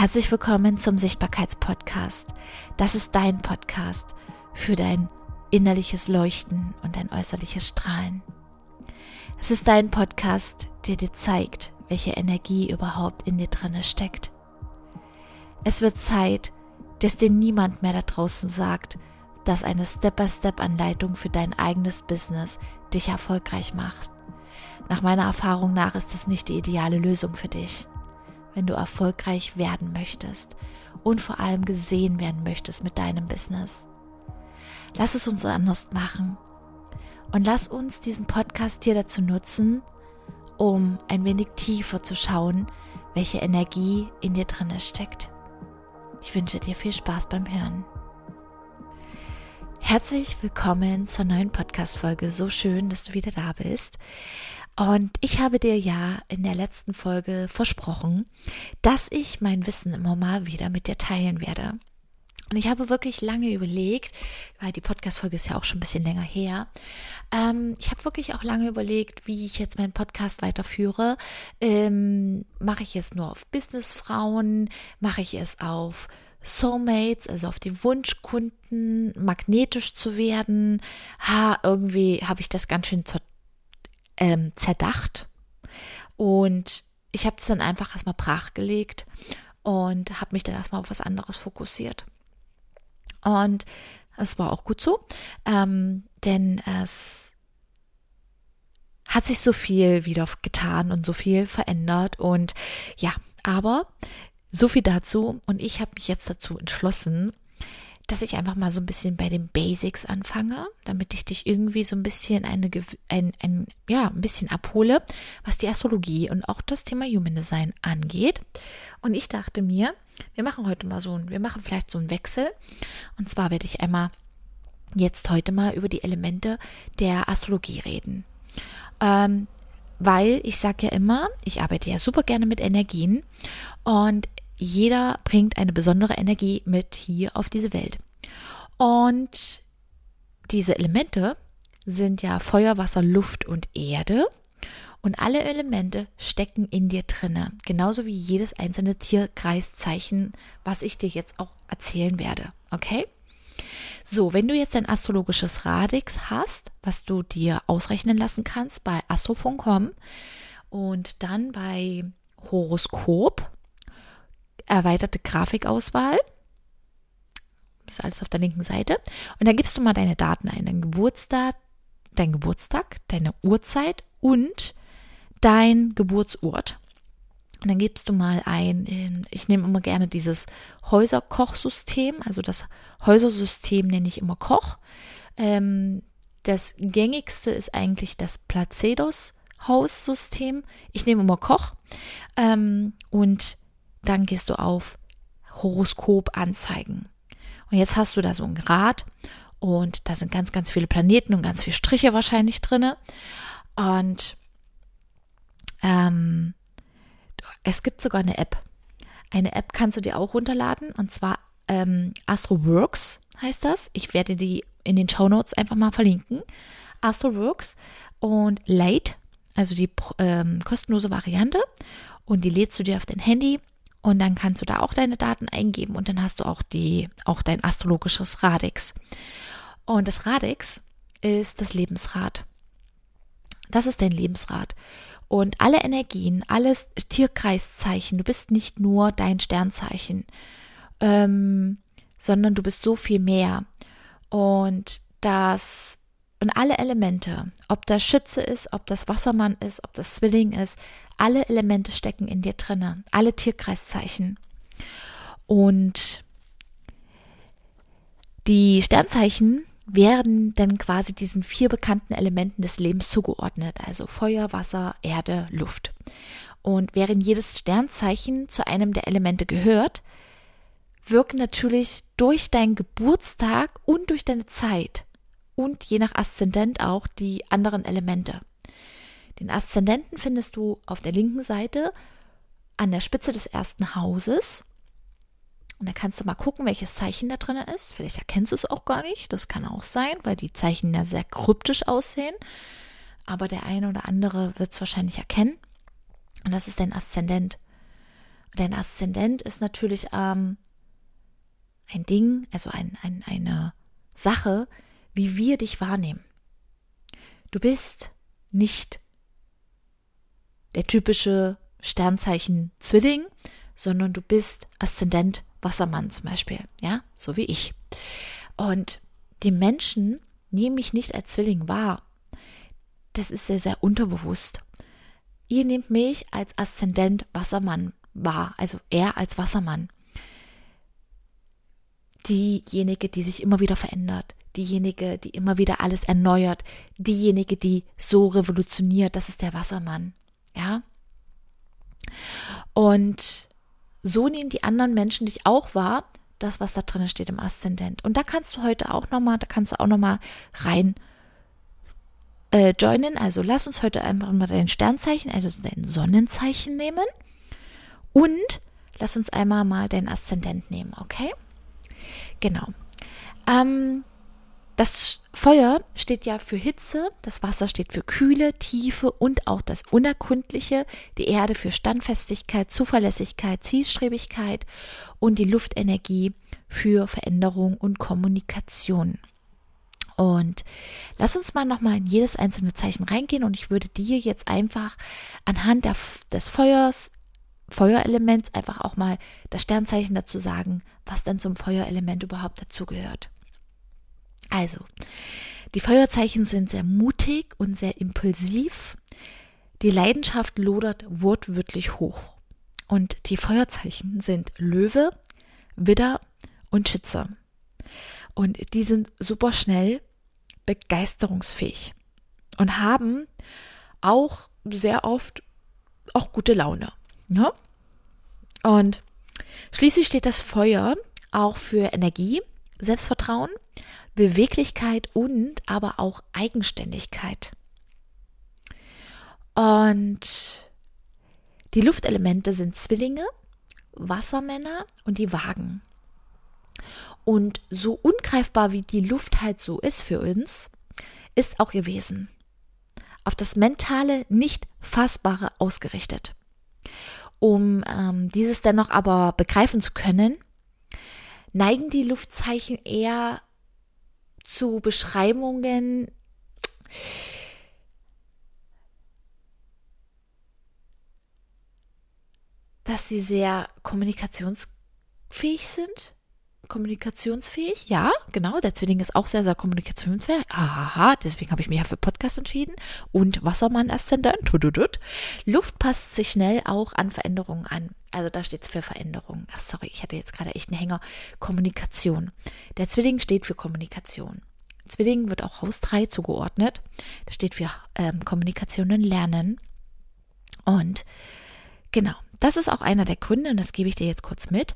Herzlich willkommen zum Sichtbarkeitspodcast. Das ist dein Podcast für dein innerliches Leuchten und dein äußerliches Strahlen. Es ist dein Podcast, der dir zeigt, welche Energie überhaupt in dir drinne steckt. Es wird Zeit, dass dir niemand mehr da draußen sagt, dass eine Step-by-Step-Anleitung für dein eigenes Business dich erfolgreich macht. Nach meiner Erfahrung nach ist das nicht die ideale Lösung für dich wenn du erfolgreich werden möchtest und vor allem gesehen werden möchtest mit deinem Business. Lass es uns anders machen und lass uns diesen Podcast hier dazu nutzen, um ein wenig tiefer zu schauen, welche Energie in dir drin steckt. Ich wünsche dir viel Spaß beim Hören. Herzlich willkommen zur neuen Podcast-Folge. So schön, dass du wieder da bist. Und ich habe dir ja in der letzten Folge versprochen, dass ich mein Wissen immer mal wieder mit dir teilen werde. Und ich habe wirklich lange überlegt, weil die Podcast-Folge ist ja auch schon ein bisschen länger her. Ähm, ich habe wirklich auch lange überlegt, wie ich jetzt meinen Podcast weiterführe. Ähm, mache ich es nur auf Businessfrauen? Mache ich es auf Soulmates, also auf die Wunschkunden, magnetisch zu werden? Ha, irgendwie habe ich das ganz schön zur ähm, zerdacht. Und ich habe es dann einfach erstmal brachgelegt und habe mich dann erstmal auf was anderes fokussiert. Und es war auch gut so, ähm, denn es hat sich so viel wieder getan und so viel verändert. Und ja, aber so viel dazu. Und ich habe mich jetzt dazu entschlossen, dass ich einfach mal so ein bisschen bei den Basics anfange, damit ich dich irgendwie so ein bisschen eine, ein, ein, ja, ein bisschen abhole, was die Astrologie und auch das Thema Human Design angeht. Und ich dachte mir, wir machen heute mal so wir machen vielleicht so einen Wechsel. Und zwar werde ich einmal jetzt heute mal über die Elemente der Astrologie reden. Ähm, weil ich sage ja immer, ich arbeite ja super gerne mit Energien und jeder bringt eine besondere Energie mit hier auf diese Welt. Und diese Elemente sind ja Feuer, Wasser, Luft und Erde. Und alle Elemente stecken in dir drinne, genauso wie jedes einzelne Tierkreiszeichen, was ich dir jetzt auch erzählen werde. Okay? So, wenn du jetzt ein astrologisches Radix hast, was du dir ausrechnen lassen kannst bei astrofunk.com und dann bei Horoskop, erweiterte Grafikauswahl. Das ist alles auf der linken Seite. Und dann gibst du mal deine Daten ein, dein Geburtstag, dein Geburtstag, deine Uhrzeit und dein Geburtsort. Und dann gibst du mal ein, ähm, ich nehme immer gerne dieses Häuserkochsystem, also das Häusersystem nenne ich immer Koch. Ähm, das gängigste ist eigentlich das Placedos Haussystem. Ich nehme immer Koch. Ähm, und dann gehst du auf Horoskop anzeigen. Und jetzt hast du da so ein Grad und da sind ganz, ganz viele Planeten und ganz viele Striche wahrscheinlich drinne. Und ähm, es gibt sogar eine App. Eine App kannst du dir auch runterladen und zwar ähm, AstroWorks heißt das. Ich werde die in den Show Notes einfach mal verlinken. AstroWorks und Late, also die ähm, kostenlose Variante. Und die lädst du dir auf dein Handy und dann kannst du da auch deine Daten eingeben und dann hast du auch die, auch dein astrologisches Radix. Und das Radix ist das Lebensrad. Das ist dein Lebensrad. Und alle Energien, alles Tierkreiszeichen, du bist nicht nur dein Sternzeichen, ähm, sondern du bist so viel mehr. Und das und alle Elemente, ob das Schütze ist, ob das Wassermann ist, ob das Zwilling ist, alle Elemente stecken in dir drinne, alle Tierkreiszeichen. Und die Sternzeichen werden dann quasi diesen vier bekannten Elementen des Lebens zugeordnet, also Feuer, Wasser, Erde, Luft. Und während jedes Sternzeichen zu einem der Elemente gehört, wirken natürlich durch deinen Geburtstag und durch deine Zeit und je nach Aszendent auch die anderen Elemente. Den Aszendenten findest du auf der linken Seite an der Spitze des ersten Hauses. Und da kannst du mal gucken, welches Zeichen da drin ist. Vielleicht erkennst du es auch gar nicht. Das kann auch sein, weil die Zeichen ja sehr kryptisch aussehen. Aber der eine oder andere wird es wahrscheinlich erkennen. Und das ist dein Aszendent. Dein Aszendent ist natürlich ähm, ein Ding, also ein, ein, eine Sache, wie wir dich wahrnehmen. Du bist nicht der typische Sternzeichen Zwilling, sondern du bist Aszendent Wassermann zum Beispiel, ja, so wie ich. Und die Menschen nehmen mich nicht als Zwilling wahr. Das ist sehr, sehr unterbewusst. Ihr nehmt mich als Aszendent Wassermann wahr, also er als Wassermann. Diejenige, die sich immer wieder verändert, diejenige, die immer wieder alles erneuert, diejenige, die so revolutioniert, das ist der Wassermann. Ja. Und so nehmen die anderen Menschen dich auch wahr, das, was da drin steht im Aszendent. Und da kannst du heute auch nochmal, da kannst du auch nochmal rein äh, joinen. Also lass uns heute einfach mal dein Sternzeichen, also dein Sonnenzeichen nehmen. Und lass uns einmal mal dein Aszendent nehmen, okay? Genau. Ähm, das Feuer steht ja für Hitze, das Wasser steht für Kühle, Tiefe und auch das Unerkundliche, die Erde für Standfestigkeit, Zuverlässigkeit, Zielstrebigkeit und die Luftenergie für Veränderung und Kommunikation. Und lass uns mal nochmal in jedes einzelne Zeichen reingehen und ich würde dir jetzt einfach anhand der, des Feuers, Feuerelements einfach auch mal das Sternzeichen dazu sagen, was dann zum Feuerelement überhaupt dazugehört. Also, die Feuerzeichen sind sehr mutig und sehr impulsiv. Die Leidenschaft lodert wortwörtlich hoch. Und die Feuerzeichen sind Löwe, Widder und Schütze. Und die sind super schnell begeisterungsfähig und haben auch sehr oft auch gute Laune. Ne? Und schließlich steht das Feuer auch für Energie, Selbstvertrauen, Beweglichkeit und aber auch Eigenständigkeit. Und die Luftelemente sind Zwillinge, Wassermänner und die Wagen. Und so ungreifbar wie die Luft halt so ist für uns, ist auch ihr Wesen. Auf das Mentale, nicht Fassbare ausgerichtet. Um ähm, dieses dennoch aber begreifen zu können, neigen die Luftzeichen eher zu Beschreibungen, dass sie sehr kommunikationsfähig sind. Kommunikationsfähig, ja, genau. Der Zwilling ist auch sehr, sehr kommunikationsfähig. Aha, deswegen habe ich mich ja für Podcast entschieden. Und Wassermann-Aszendent. Luft passt sich schnell auch an Veränderungen an. Also da steht es für Veränderungen. Ach, sorry, ich hatte jetzt gerade echt einen Hänger. Kommunikation. Der Zwilling steht für Kommunikation. Zwilling wird auch Haus 3 zugeordnet. Das steht für ähm, Kommunikation und Lernen. Und genau, das ist auch einer der Gründe, und das gebe ich dir jetzt kurz mit,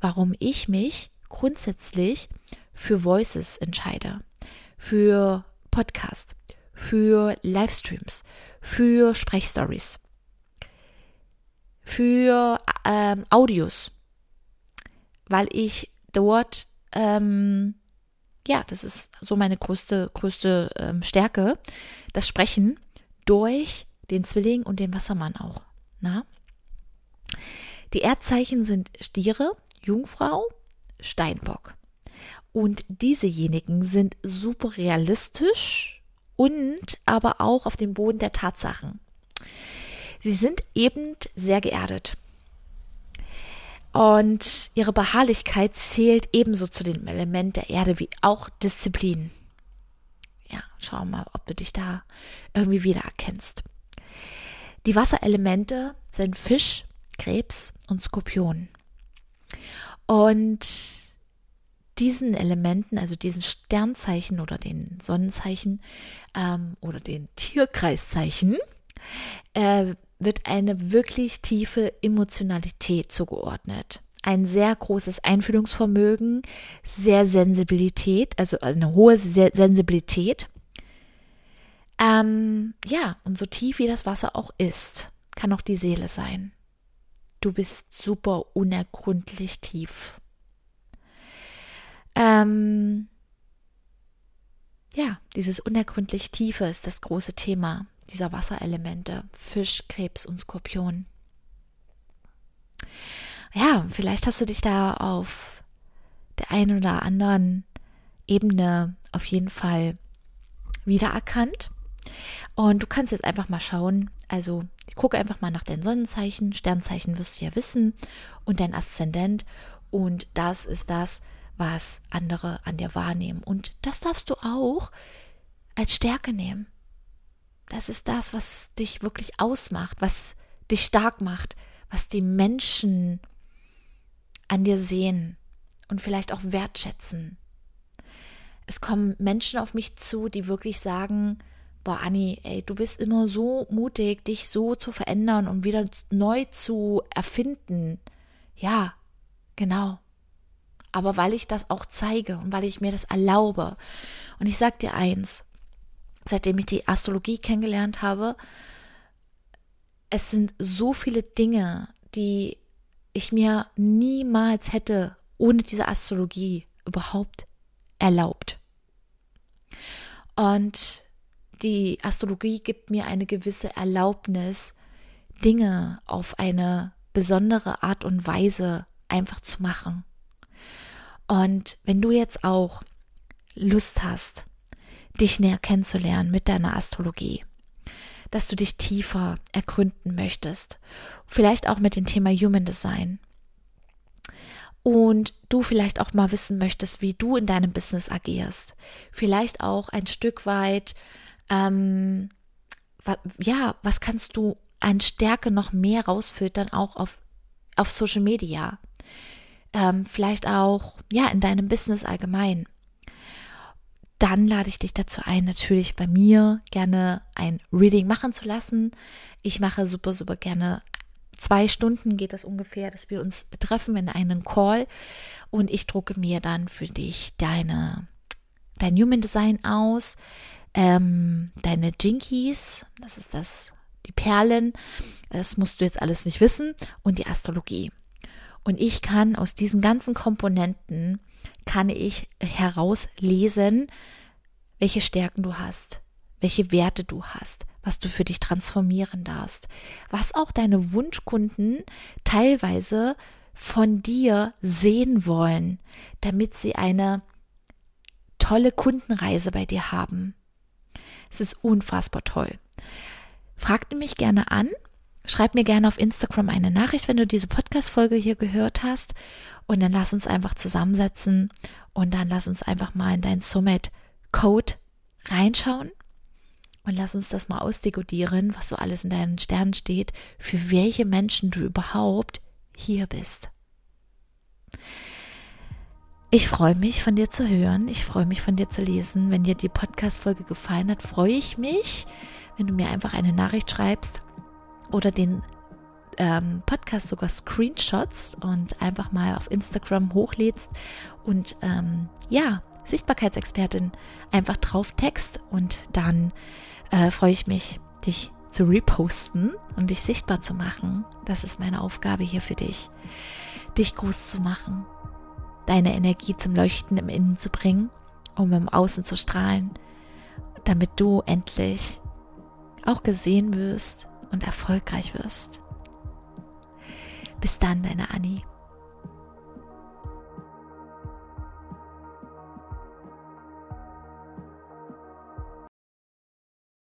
warum ich mich grundsätzlich für Voices entscheide, für Podcast, für Livestreams, für Sprechstories, für ähm, Audios, weil ich dort ähm, ja, das ist so meine größte, größte ähm, Stärke, das Sprechen durch den Zwilling und den Wassermann auch. Na? Die Erdzeichen sind Stiere, Jungfrau, Steinbock. Und diesejenigen sind super realistisch und aber auch auf dem Boden der Tatsachen. Sie sind eben sehr geerdet. Und ihre Beharrlichkeit zählt ebenso zu dem Element der Erde wie auch Disziplin. Ja, schau mal, ob du dich da irgendwie wiedererkennst. Die Wasserelemente sind Fisch, Krebs und Skorpion. Und diesen Elementen, also diesen Sternzeichen oder den Sonnenzeichen ähm, oder den Tierkreiszeichen, äh, wird eine wirklich tiefe Emotionalität zugeordnet. Ein sehr großes Einfühlungsvermögen, sehr Sensibilität, also eine hohe Sensibilität. Ähm, ja, und so tief wie das Wasser auch ist, kann auch die Seele sein. Du bist super unergründlich tief. Ähm, ja, dieses unergründlich Tiefe ist das große Thema dieser Wasserelemente, Fisch, Krebs und Skorpion. ja, vielleicht hast du dich da auf der einen oder anderen Ebene auf jeden Fall wiedererkannt. Und du kannst jetzt einfach mal schauen, also ich gucke einfach mal nach deinen Sonnenzeichen, Sternzeichen wirst du ja wissen und dein Aszendent und das ist das, was andere an dir wahrnehmen und das darfst du auch als Stärke nehmen. Das ist das, was dich wirklich ausmacht, was dich stark macht, was die Menschen an dir sehen und vielleicht auch wertschätzen. Es kommen Menschen auf mich zu, die wirklich sagen, boah, Anni, ey, du bist immer so mutig, dich so zu verändern und wieder neu zu erfinden. Ja, genau. Aber weil ich das auch zeige und weil ich mir das erlaube. Und ich sag dir eins, seitdem ich die Astrologie kennengelernt habe, es sind so viele Dinge, die ich mir niemals hätte ohne diese Astrologie überhaupt erlaubt. Und die Astrologie gibt mir eine gewisse Erlaubnis, Dinge auf eine besondere Art und Weise einfach zu machen. Und wenn du jetzt auch Lust hast, dich näher kennenzulernen mit deiner Astrologie, dass du dich tiefer ergründen möchtest, vielleicht auch mit dem Thema Human Design, und du vielleicht auch mal wissen möchtest, wie du in deinem Business agierst, vielleicht auch ein Stück weit ähm, ja, was kannst du an Stärke noch mehr rausfiltern, auch auf, auf Social Media? Ähm, vielleicht auch, ja, in deinem Business allgemein. Dann lade ich dich dazu ein, natürlich bei mir gerne ein Reading machen zu lassen. Ich mache super, super gerne zwei Stunden geht das ungefähr, dass wir uns treffen in einen Call und ich drucke mir dann für dich deine, dein Human Design aus, ähm, deine Jinkies, das ist das, die Perlen, das musst du jetzt alles nicht wissen, und die Astrologie. Und ich kann aus diesen ganzen Komponenten, kann ich herauslesen, welche Stärken du hast, welche Werte du hast, was du für dich transformieren darfst, was auch deine Wunschkunden teilweise von dir sehen wollen, damit sie eine tolle Kundenreise bei dir haben. Es ist unfassbar toll. Fragt mich gerne an. Schreib mir gerne auf Instagram eine Nachricht, wenn du diese Podcast-Folge hier gehört hast. Und dann lass uns einfach zusammensetzen und dann lass uns einfach mal in dein Summit-Code reinschauen und lass uns das mal ausdekodieren, was so alles in deinen Sternen steht, für welche Menschen du überhaupt hier bist. Ich freue mich, von dir zu hören. Ich freue mich, von dir zu lesen. Wenn dir die Podcast-Folge gefallen hat, freue ich mich, wenn du mir einfach eine Nachricht schreibst oder den ähm, Podcast sogar Screenshots und einfach mal auf Instagram hochlädst und ähm, ja, Sichtbarkeitsexpertin einfach drauf text und dann äh, freue ich mich, dich zu reposten und dich sichtbar zu machen. Das ist meine Aufgabe hier für dich, dich groß zu machen deine Energie zum Leuchten im Innen zu bringen, um im Außen zu strahlen, damit du endlich auch gesehen wirst und erfolgreich wirst. Bis dann, deine Annie.